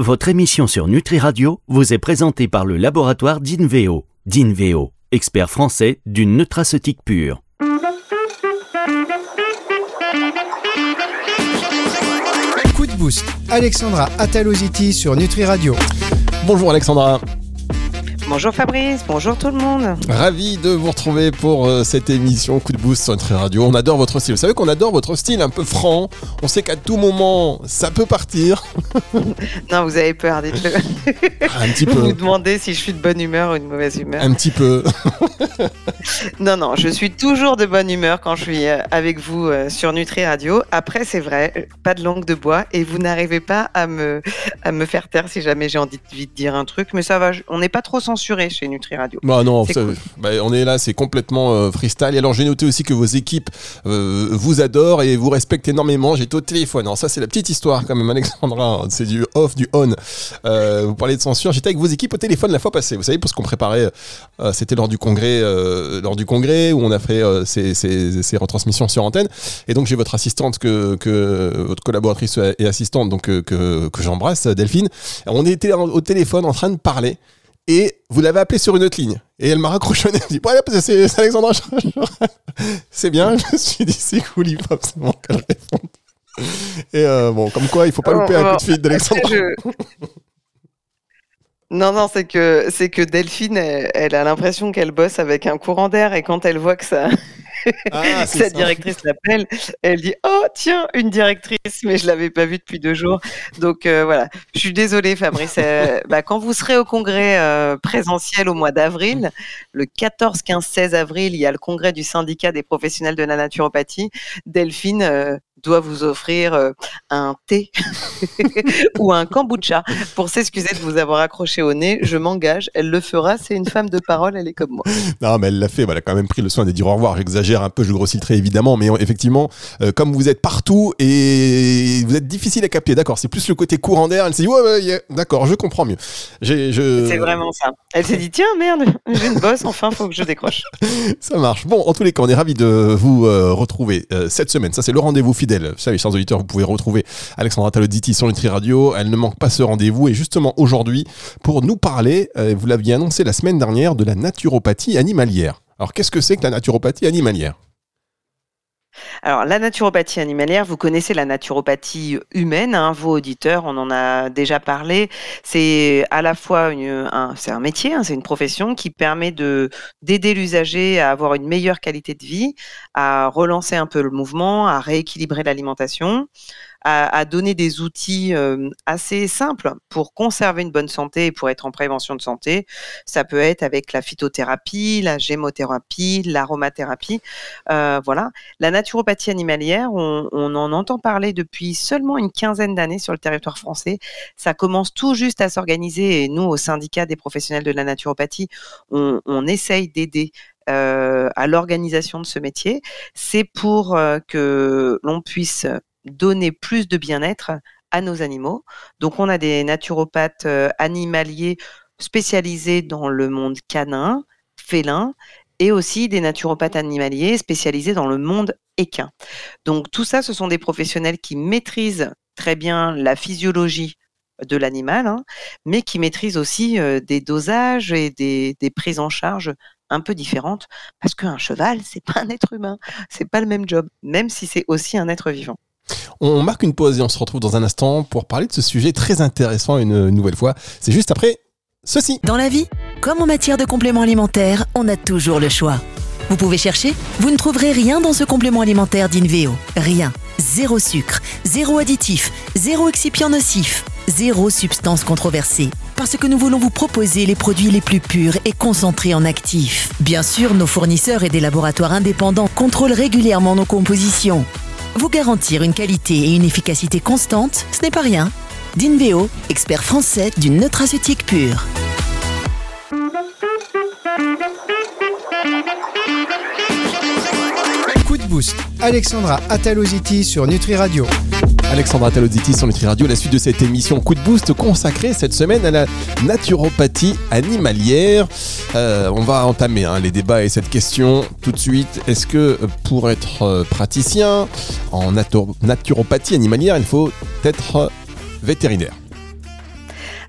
votre émission sur Nutri Radio vous est présentée par le laboratoire d'Inveo. D'Inveo, expert français d'une nutraceutique pure. Coup de boost, Alexandra Ataloziti sur Nutri Radio. Bonjour Alexandra. Bonjour Fabrice, bonjour tout le monde. Ravi de vous retrouver pour euh, cette émission Coup de Boost sur Nutri Radio. On adore votre style. Vous savez qu'on adore votre style un peu franc. On sait qu'à tout moment, ça peut partir. non, vous avez peur, dites-le. un petit peu. Vous vous demandez si je suis de bonne humeur ou de mauvaise humeur. Un petit peu. non, non, je suis toujours de bonne humeur quand je suis euh, avec vous euh, sur Nutri Radio. Après, c'est vrai, pas de langue de bois et vous n'arrivez pas à me, à me faire taire si jamais j'ai envie de dire un truc. Mais ça va, on n'est pas trop censuré chez Nutri Radio. Bah non, bah, on est là, c'est complètement euh, freestyle. Et alors j'ai noté aussi que vos équipes euh, vous adorent et vous respectent énormément. J'étais au téléphone. Alors ça c'est la petite histoire quand même, Alexandra. C'est du off, du on. Euh, vous parlez de censure. J'étais avec vos équipes au téléphone la fois passée. Vous savez, parce qu'on préparait, c'était lors du congrès, lors du congrès où on a fait ces, ces, retransmissions sur antenne. Et donc j'ai votre assistante que, que votre collaboratrice et assistante donc que, que j'embrasse, Delphine. On était au téléphone en train de parler et vous l'avez appelé sur une autre ligne. Et elle m'a raccrochonné. Elle dit, ouais, c'est Alexandra. c'est bien. Je me suis dit, c'est cool, il faut absolument qu'elle réponde. Et euh, bon, comme quoi, il faut pas louper un coup de fil d'Alexandra. Non, non, c'est que c'est que Delphine, elle, a l'impression qu'elle bosse avec un courant d'air et quand elle voit que ça, ah, sa directrice l'appelle, elle dit oh tiens une directrice, mais je l'avais pas vue depuis deux jours. Donc euh, voilà, je suis désolée Fabrice. Euh, bah, quand vous serez au congrès euh, présentiel au mois d'avril, le 14, 15, 16 avril, il y a le congrès du syndicat des professionnels de la naturopathie. Delphine doit vous offrir euh, un thé ou un kombucha pour s'excuser de vous avoir accroché au nez. Je m'engage, elle le fera. C'est une femme de parole, elle est comme moi. Non, mais elle l'a fait. Elle a quand même pris le soin de dire au revoir. J'exagère un peu, je grossis le trait évidemment, mais effectivement, euh, comme vous êtes partout et vous êtes difficile à capter, d'accord. C'est plus le côté courant d'air. Elle s'est dit ouais, ouais d'accord, je comprends mieux. Je... C'est vraiment ça. Elle s'est dit tiens merde, j'ai une bosse. Enfin, faut que je décroche. ça marche. Bon, en tous les cas, on est ravis de vous euh, retrouver cette semaine. Ça, c'est le rendez-vous fidèle fidèle. Vous chers auditeurs, vous pouvez retrouver Alexandra Taloditi sur Nutri Radio. Elle ne manque pas ce rendez-vous. Et justement, aujourd'hui, pour nous parler, euh, vous l'aviez annoncé la semaine dernière, de la naturopathie animalière. Alors, qu'est-ce que c'est que la naturopathie animalière? Alors, la naturopathie animalière, vous connaissez la naturopathie humaine, hein, vos auditeurs, on en a déjà parlé. C'est à la fois un, métier, hein, c'est une profession qui permet de d'aider l'usager à avoir une meilleure qualité de vie, à relancer un peu le mouvement, à rééquilibrer l'alimentation, à, donner des outils assez simples pour conserver une bonne santé et pour être en prévention de santé. Ça peut être avec la phytothérapie, la gémothérapie, l'aromathérapie. Euh, voilà. La naturopathie animalière, on, en entend parler depuis seulement une quinzaine d'années sur le territoire français. Ça commence tout juste à s'organiser et nous, au syndicat des professionnels de la naturopathie, on, essaye d'aider euh, à l'organisation de ce métier, c'est pour euh, que l'on puisse donner plus de bien-être à nos animaux. Donc on a des naturopathes euh, animaliers spécialisés dans le monde canin, félin, et aussi des naturopathes animaliers spécialisés dans le monde équin. Donc tout ça, ce sont des professionnels qui maîtrisent très bien la physiologie de l'animal, hein, mais qui maîtrisent aussi euh, des dosages et des, prises en charge un peu différentes, parce qu'un cheval, c'est pas un être humain, c'est pas le même job, même si c'est aussi un être vivant. On marque une pause et on se retrouve dans un instant pour parler de ce sujet très intéressant une nouvelle fois. C'est juste après ceci. Dans la vie, comme en matière de compléments alimentaires, on a toujours le choix. Vous pouvez chercher, vous ne trouverez rien dans ce complément alimentaire d'Inveo. Rien. Zéro sucre, zéro additif, zéro excipient nocif, zéro substance controversée. Parce que nous voulons vous proposer les produits les plus purs et concentrés en actifs. Bien sûr, nos fournisseurs et des laboratoires indépendants contrôlent régulièrement nos compositions. Vous garantir une qualité et une efficacité constante, ce n'est pas rien. Dinveo, expert français d'une nutraceutique pure. Coup de boost, Alexandra Ataloziti sur Nutri Radio. Alexandra Taloziti sur Nutri Radio, la suite de cette émission Coup de Boost consacrée cette semaine à la naturopathie animalière. Euh, on va entamer hein, les débats et cette question tout de suite. Est-ce que euh, pour être euh, praticien en naturopathie animalière, il faut être vétérinaire?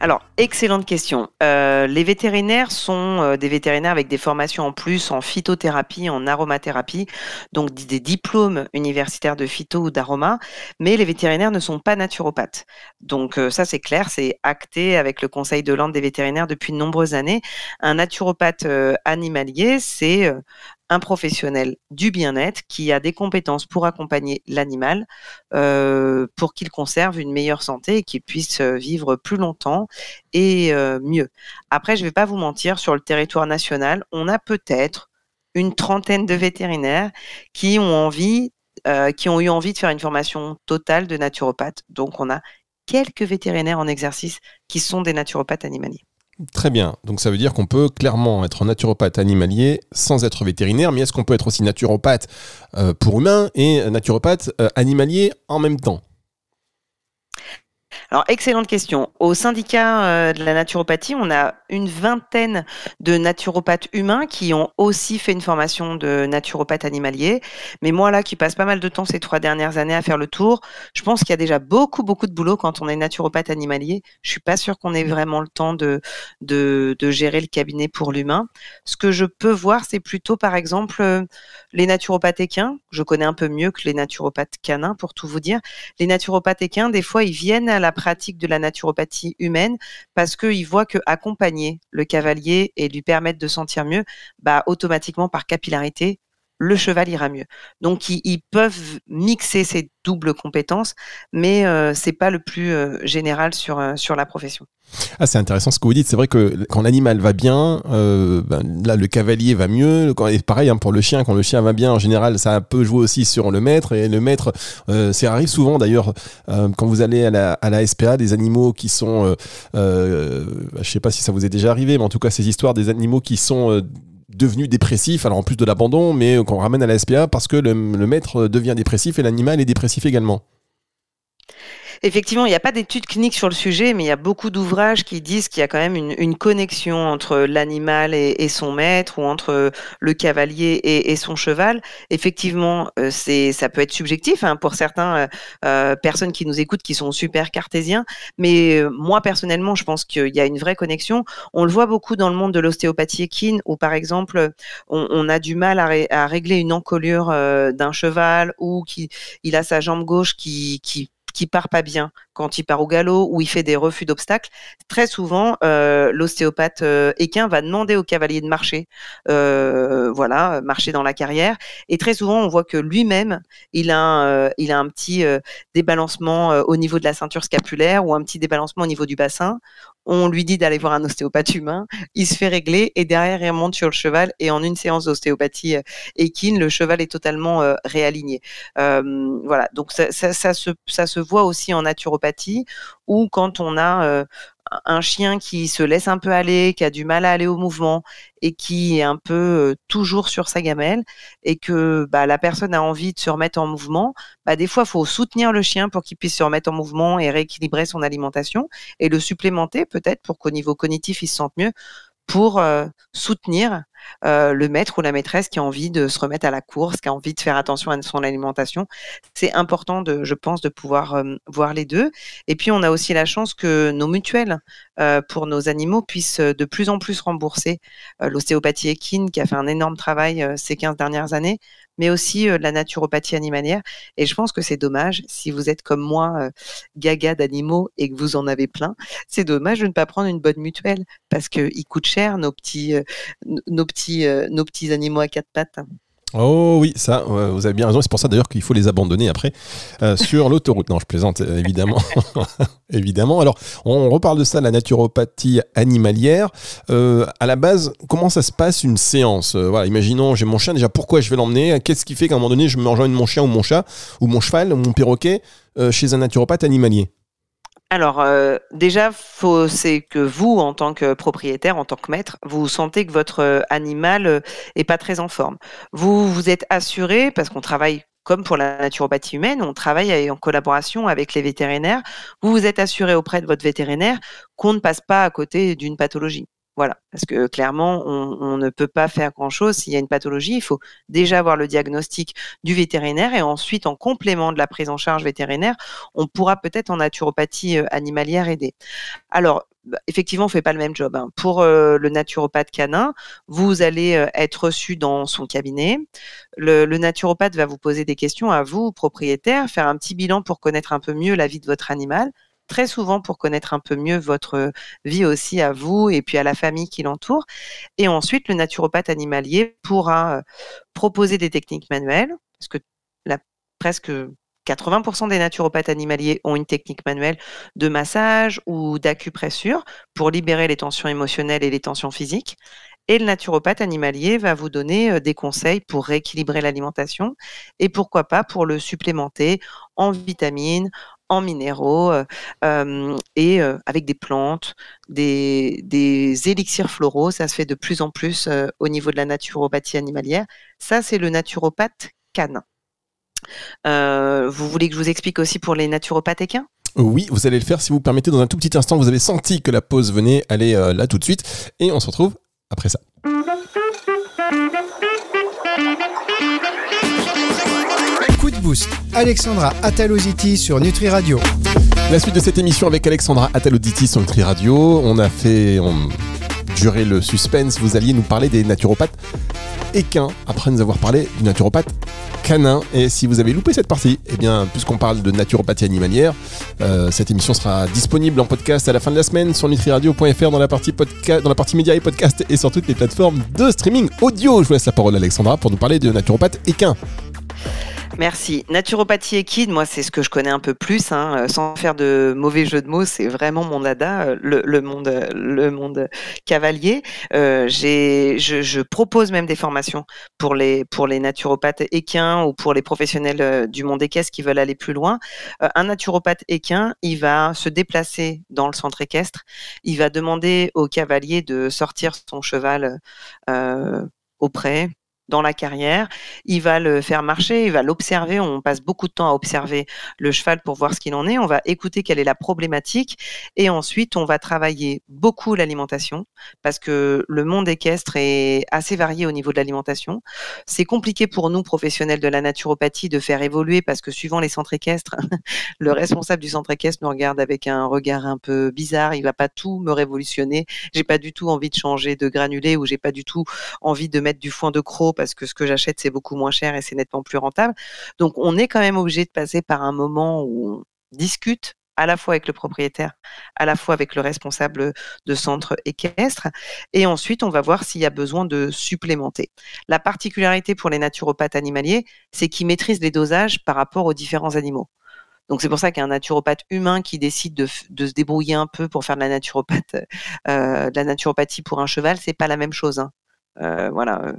Alors, excellente question. Euh, les vétérinaires sont euh, des vétérinaires avec des formations en plus en phytothérapie, en aromathérapie, donc des diplômes universitaires de phyto ou d'aroma, mais les vétérinaires ne sont pas naturopathes. Donc euh, ça c'est clair, c'est acté avec le Conseil de l'ordre des vétérinaires depuis de nombreuses années. Un naturopathe animalier, c'est un professionnel du bien-être qui a des compétences pour accompagner l'animal, euh, pour qu'il conserve une meilleure santé et qu'il puisse euh, vivre plus longtemps et euh, mieux. Après, je ne vais pas vous mentir, sur le territoire national, on a peut-être une trentaine de vétérinaires qui ont envie, qui ont eu envie de faire une formation totale de naturopathe. Donc, on a quelques vétérinaires en exercice qui sont des naturopathes animaliers. Très bien. Donc ça veut dire qu'on peut clairement être naturopathe animalier sans être vétérinaire, mais est-ce qu'on peut être aussi naturopathe euh, pour humains et naturopathe euh, animalier en même temps? Alors, excellente question. Au syndicat euh, de la naturopathie, on a une vingtaine de naturopathes humains qui ont aussi fait une formation de naturopathe animalier. Mais moi, là, qui passe pas mal de temps ces trois dernières années à faire le tour, je pense qu'il y a déjà beaucoup, beaucoup de boulot quand on est naturopathe animalier. Je suis pas sûre qu'on ait vraiment le temps de, de, gérer le cabinet pour l'humain. Ce que je peux voir, c'est plutôt, par exemple, euh, les naturopathes équins. Je connais un peu mieux que les naturopathes canins, pour tout vous dire. Les naturopathes équins, des fois, ils viennent à la pratique de la naturopathie humaine parce qu'ils voient que accompagner le cavalier et lui permettre de sentir mieux, bah, automatiquement par capillarité, le cheval ira mieux. Donc ils, peuvent mixer ces doubles compétences, mais euh, c'est pas le plus euh, général sur, euh, sur la profession. Ah, c'est intéressant ce que vous dites. C'est vrai que quand l'animal va bien, ben, là le cavalier va mieux. Et pareil hein, pour le chien, quand le chien va bien, en général, ça peut jouer aussi sur le maître. Et le maître, ça arrive souvent d'ailleurs quand vous allez à la, à la, SPA, des animaux qui sont, je sais pas si ça vous est déjà arrivé, mais en tout cas ces histoires des animaux qui sont devenu dépressif, alors en plus de l'abandon, mais qu'on ramène à la SPA parce que le maître devient dépressif et l'animal est dépressif également. Effectivement, il n'y a pas d'études cliniques sur le sujet, mais il y a beaucoup d'ouvrages qui disent qu'il y a quand même une, connexion entre l'animal et, son maître ou entre le cavalier et, son cheval. Effectivement, euh, c'est ça peut être subjectif hein, pour certains euh, euh, personnes qui nous écoutent qui sont super cartésiens, mais moi personnellement, je pense qu'il y a une vraie connexion. On le voit beaucoup dans le monde de l'ostéopathie équine, où par exemple, on, a du mal à, régler une encolure d'un cheval ou qui il a sa jambe gauche qui, qui qui part pas bien quand il part au galop ou il fait des refus d'obstacles, très souvent euh, l'ostéopathe euh, équin va demander au cavalier de marcher, euh, voilà, marcher dans la carrière. Et très souvent, on voit que lui-même, il a un, il a un petit débalancement au niveau de la ceinture scapulaire ou un petit débalancement au niveau du bassin on lui dit d'aller voir un ostéopathe humain, il se fait régler et derrière il remonte sur le cheval et en une séance d'ostéopathie euh, équine, le cheval est totalement euh, réaligné. Euh, voilà, donc ça, se, ça se voit aussi en naturopathie ou quand on a un chien qui se laisse un peu aller, qui a du mal à aller au mouvement et qui est un peu toujours sur sa gamelle et que bah, la personne a envie de se remettre en mouvement, bah, des fois, il faut soutenir le chien pour qu'il puisse se remettre en mouvement et rééquilibrer son alimentation et le supplémenter peut-être pour qu'au niveau cognitif, il se sente mieux pour soutenir le maître ou la maîtresse qui a envie de se remettre à la course, qui a envie de faire attention à son alimentation. C'est important, de, je pense, de pouvoir voir les deux. Et puis, on a aussi la chance que nos mutuelles pour nos animaux puissent de plus en plus rembourser l'ostéopathie équine, qui a fait un énorme travail ces 15 dernières années, mais aussi la naturopathie animalière. Et je pense que c'est dommage, si vous êtes comme moi, gaga d'animaux et que vous en avez plein, c'est dommage de ne pas prendre une bonne mutuelle parce qu'ils coûtent cher, nos petits, euh, nos petits animaux à quatre pattes. Oh oui, ça, vous avez bien raison. C'est pour ça d'ailleurs qu'il faut les abandonner après euh, sur l'autoroute. Non, je plaisante, euh, évidemment. évidemment. Alors, on reparle de ça, la naturopathie animalière. à la base, comment ça se passe une séance? Voilà, imaginons, j'ai mon chien. Déjà, pourquoi je vais l'emmener? Qu'est-ce qui fait qu'à un moment donné, je me rejoigne mon chien ou mon chat ou mon cheval ou mon perroquet chez un naturopathe animalier? Alors, euh, déjà, c'est que vous, en tant que propriétaire, en tant que maître, vous sentez que votre euh, animal euh, est pas très en forme. Vous vous êtes assuré, parce qu'on travaille comme pour la naturopathie humaine, on travaille en collaboration avec les vétérinaires. Vous vous êtes assuré auprès de votre vétérinaire qu'on ne passe pas à côté d'une pathologie. Voilà, parce que clairement, on, ne peut pas faire grand-chose s'il y a une pathologie. Il faut déjà avoir le diagnostic du vétérinaire et ensuite, en complément de la prise en charge vétérinaire, on pourra peut-être en naturopathie euh, animalière aider. Alors, bah, effectivement, on ne fait pas le même job. Hein. Pour euh, le naturopathe canin, vous allez euh, être reçu dans son cabinet. Le, le, naturopathe va vous poser des questions à vous, propriétaire, faire un petit bilan pour connaître un peu mieux la vie de votre animal très souvent pour connaître un peu mieux votre vie aussi à vous et puis à la famille qui l'entoure. Et ensuite, le naturopathe animalier pourra euh, proposer des techniques manuelles, parce que la, presque 80% des naturopathes animaliers ont une technique manuelle de massage ou d'acupressure pour libérer les tensions émotionnelles et les tensions physiques. Et le naturopathe animalier va vous donner euh, des conseils pour rééquilibrer l'alimentation et pourquoi pas pour le supplémenter en vitamines, en minéraux euh, et euh, avec des plantes, des, des, élixirs floraux. Ça se fait de plus en plus euh, au niveau de la naturopathie animalière. Ça, c'est le naturopathe canin. vous voulez que je vous explique aussi pour les naturopathes équins? Oui, vous allez le faire si vous permettez dans un tout petit instant. Vous avez senti que la pause venait. Allez là tout de suite. Et on se retrouve après ça. Boost. Alexandra Ataloziti sur Nutri Radio. La suite de cette émission avec Alexandra Ataloziti sur Nutri Radio. On a fait on... durer le suspense. Vous alliez nous parler des naturopathes équins après nous avoir parlé du naturopathe canin. Et si vous avez loupé cette partie, eh bien, puisqu'on parle de naturopathie animalière, euh, cette émission sera disponible en podcast à la fin de la semaine sur nutriradio.fr dans la partie podcast, dans la partie médias et podcast et sur toutes les plateformes de streaming audio. Je vous laisse la parole à Alexandra pour nous parler de naturopathe équin. Merci. Naturopathie équine, moi, c'est ce que je connais un peu plus, hein, euh, sans faire de mauvais jeu de mots. C'est vraiment mon dada, euh, le, monde, le monde cavalier. Euh, je, propose même des formations pour les pour les naturopathes équins ou pour les professionnels du monde équestre qui veulent aller plus loin. un naturopathe équin, il va se déplacer dans le centre équestre. Il va demander au cavalier de sortir son cheval auprès dans la carrière, il va le faire marcher, il va l'observer, on passe beaucoup de temps à observer le cheval pour voir ce qu'il en est, on va écouter quelle est la problématique et ensuite on va travailler beaucoup l'alimentation parce que le monde équestre est assez varié au niveau de l'alimentation. C'est compliqué pour nous professionnels de la naturopathie de faire évoluer parce que suivant les centres équestres, le responsable du centre équestre nous regarde avec un regard un peu bizarre, il va pas tout me révolutionner, j'ai pas du tout envie de changer de granulé ou j'ai pas du tout envie de mettre du foin de croc parce que ce que j'achète, c'est beaucoup moins cher et c'est nettement plus rentable. Donc, on est quand même obligé de passer par un moment où on discute à la fois avec le propriétaire, à la fois avec le responsable de centre équestre. Et ensuite, on va voir s'il y a besoin de supplémenter. La particularité pour les naturopathes animaliers, c'est qu'ils maîtrisent les dosages par rapport aux différents animaux. Donc c'est pour ça qu'un naturopathe humain qui décide de, se débrouiller un peu pour faire de la naturopathe, euh, de la naturopathie pour un cheval, c'est pas la même chose. Hein. Euh, voilà,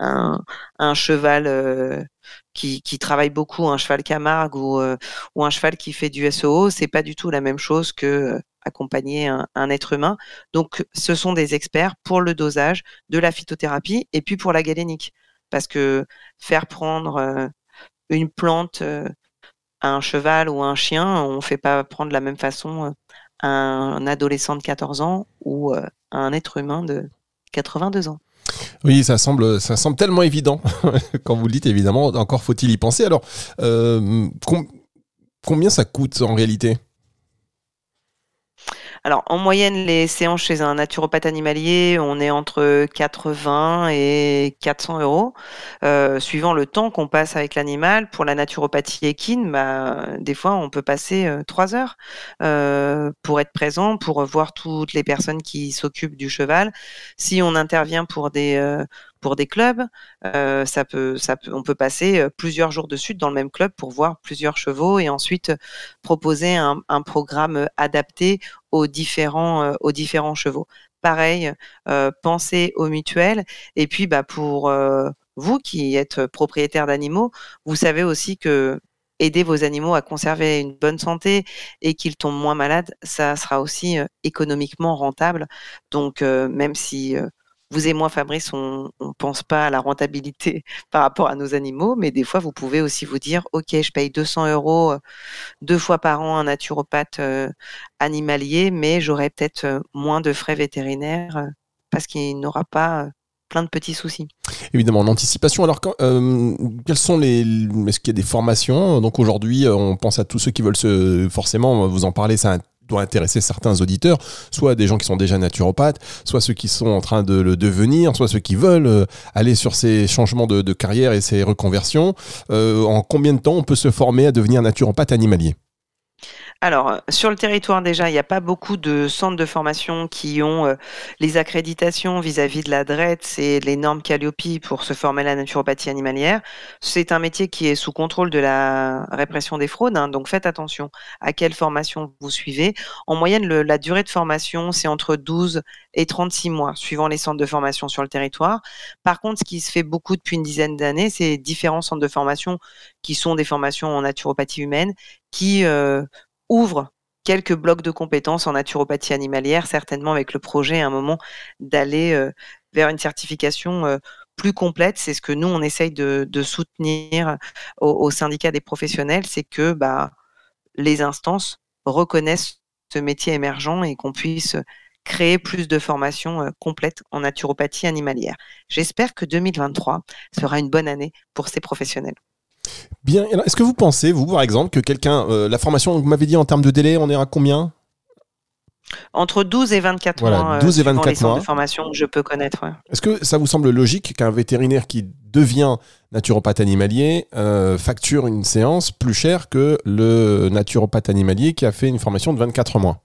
euh, un, cheval euh, qui, travaille beaucoup, un cheval Camargue ou, un cheval qui fait du SOO, c'est pas du tout la même chose que accompagner un, être humain. Donc, ce sont des experts pour le dosage de la phytothérapie et puis pour la galénique. Parce que faire prendre une plante à un cheval ou à un chien, on ne fait pas prendre de la même façon un adolescent de 14 ans ou un être humain de 82 ans. Oui, ça semble, tellement évident quand vous le dites. Évidemment, encore faut-il y penser. Alors, euh, combien ça coûte en réalité? Alors, en moyenne, les séances chez un naturopathe animalier, on est entre 80 et 400 euros, euh, suivant le temps qu'on passe avec l'animal. Pour la naturopathie équine, bah, des fois, on peut passer euh, trois heures euh, pour être présent, pour voir toutes les personnes qui s'occupent du cheval. Si on intervient pour des pour des clubs, euh, ça peut, ça peut, on peut passer euh, plusieurs jours de suite dans le même club pour voir plusieurs chevaux et ensuite proposer un programme adapté aux différents, euh, aux différents chevaux. Pareil, euh, pensez aux mutuelles. Et puis, bah, pour vous qui êtes propriétaire d'animaux, vous savez aussi que aider vos animaux à conserver une bonne santé et qu'ils tombent moins malades, ça sera aussi économiquement rentable. Donc, même si vous et moi, Fabrice, on ne pense pas à la rentabilité par rapport à nos animaux, mais des fois, vous pouvez aussi vous dire, OK, je paye 200 euros euh, deux fois par an un naturopathe euh, animalier, mais j'aurai peut-être euh, moins de frais vétérinaires parce qu'il n'aura pas plein de petits soucis. Évidemment, l'anticipation. Alors, euh, quelles sont les. Est-ce qu'il y a des formations? Donc aujourd'hui, on pense à tous ceux qui veulent se. Forcément, vous en parler, ça doit intéresser certains auditeurs, soit des gens qui sont déjà naturopathes, soit ceux qui sont en train de le devenir, soit ceux qui veulent euh, aller sur ces changements de, carrière et ces reconversions. en combien de temps on peut se former à devenir naturopathe animalier? Alors, euh, sur le territoire déjà, il n'y a pas beaucoup de centres de formation qui ont euh, les accréditations vis-à-vis de la DRETS et les normes Calliope pour se former à la naturopathie animalière. C'est un métier qui est sous contrôle de la répression des fraudes, hein, donc faites attention à quelle formation vous suivez. En moyenne, la durée de formation, c'est entre 12 et 36 mois, suivant les centres de formation sur le territoire. Par contre, ce qui se fait beaucoup depuis une dizaine d'années, c'est différents centres de formation qui sont des formations en naturopathie humaine qui euh, ouvre quelques blocs de compétences en naturopathie animalière, certainement avec le projet à un moment d'aller euh, vers une certification euh, plus complète. C'est ce que nous, on essaye de, soutenir au, syndicat des professionnels, c'est que bah, les instances reconnaissent ce métier émergent et qu'on puisse créer plus de formations euh, complètes en naturopathie animalière. J'espère que 2023 sera une bonne année pour ces professionnels. Bien. Est-ce que vous pensez, vous, par exemple, que quelqu'un. Euh, la formation, vous m'avez dit en termes de délai, on est à combien? Entre 12 et 24 mois. 12 euh, et 24 mois. de formation que je peux connaître. Est-ce que ça vous semble logique qu'un vétérinaire qui devient naturopathe animalier euh, facture une séance plus chère que le naturopathe animalier qui a fait une formation de 24 mois?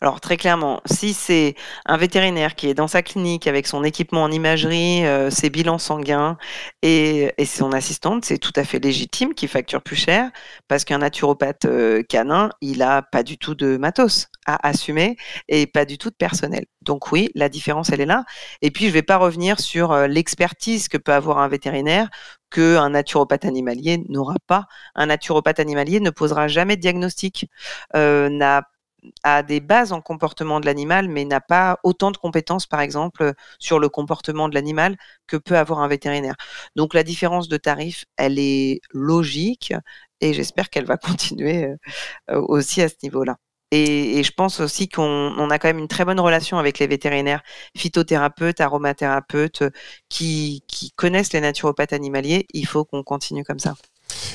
Alors très clairement, si c'est un vétérinaire qui est dans sa clinique avec son équipement en imagerie, euh, ses bilans sanguins et, son assistante, c'est tout à fait légitime qu'il facture plus cher parce qu'un naturopathe euh, canin, il a pas du tout de matos à assumer et pas du tout de personnel. Donc oui, la différence, elle est là. Et puis, je ne vais pas revenir sur euh, l'expertise que peut avoir un vétérinaire qu'un naturopathe animalier n'aura pas. Un naturopathe animalier ne posera jamais de diagnostic, n'a a des bases en comportement de l'animal, mais n'a pas autant de compétences, par exemple, sur le comportement de l'animal que peut avoir un vétérinaire. Donc la différence de tarif, elle est logique et j'espère qu'elle va continuer euh, aussi à ce niveau-là. Et, je pense aussi qu'on a quand même une très bonne relation avec les vétérinaires, phytothérapeutes, aromathérapeutes, qui connaissent les naturopathes animaliers. Il faut qu'on continue comme ça.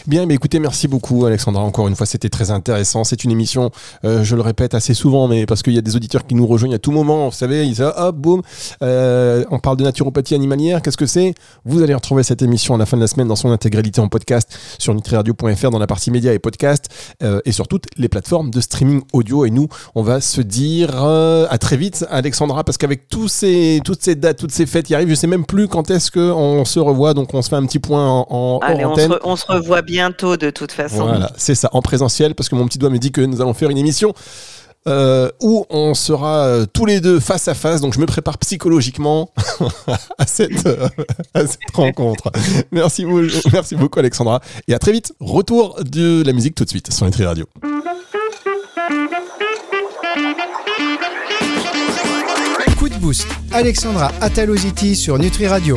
Bien, mais écoutez, merci beaucoup Alexandra. Encore une fois, c'était très intéressant. C'est une émission, euh, je le répète assez souvent, mais parce qu'il y a des auditeurs qui nous rejoignent à tout moment. Vous savez, ils disent hop, boum, euh, on parle de naturopathie animalière. Qu'est-ce que c'est? Vous allez retrouver cette émission à la fin de la semaine dans son intégralité en podcast sur nutriradio.fr dans la partie médias et podcast euh, et sur toutes les plateformes de streaming audio. Et nous, on va se dire à très vite, Alexandra, parce qu'avec tous ces, toutes ces dates, toutes ces fêtes qui arrivent, je sais même plus quand est-ce qu'on se revoit. Donc, on se fait un petit point en, en Allez, on se, on se revoit bientôt de toute façon. Voilà, c'est ça, en présentiel, parce que mon petit doigt me dit que nous allons faire une émission. Euh, où on sera euh, tous les deux face à face. Donc je me prépare psychologiquement à, cette, euh, à cette rencontre. Merci, merci beaucoup Alexandra. Et à très vite. Retour de la musique tout de suite sur Nutri Radio. Coup de boost. Alexandra Ataloziti sur Nutri Radio.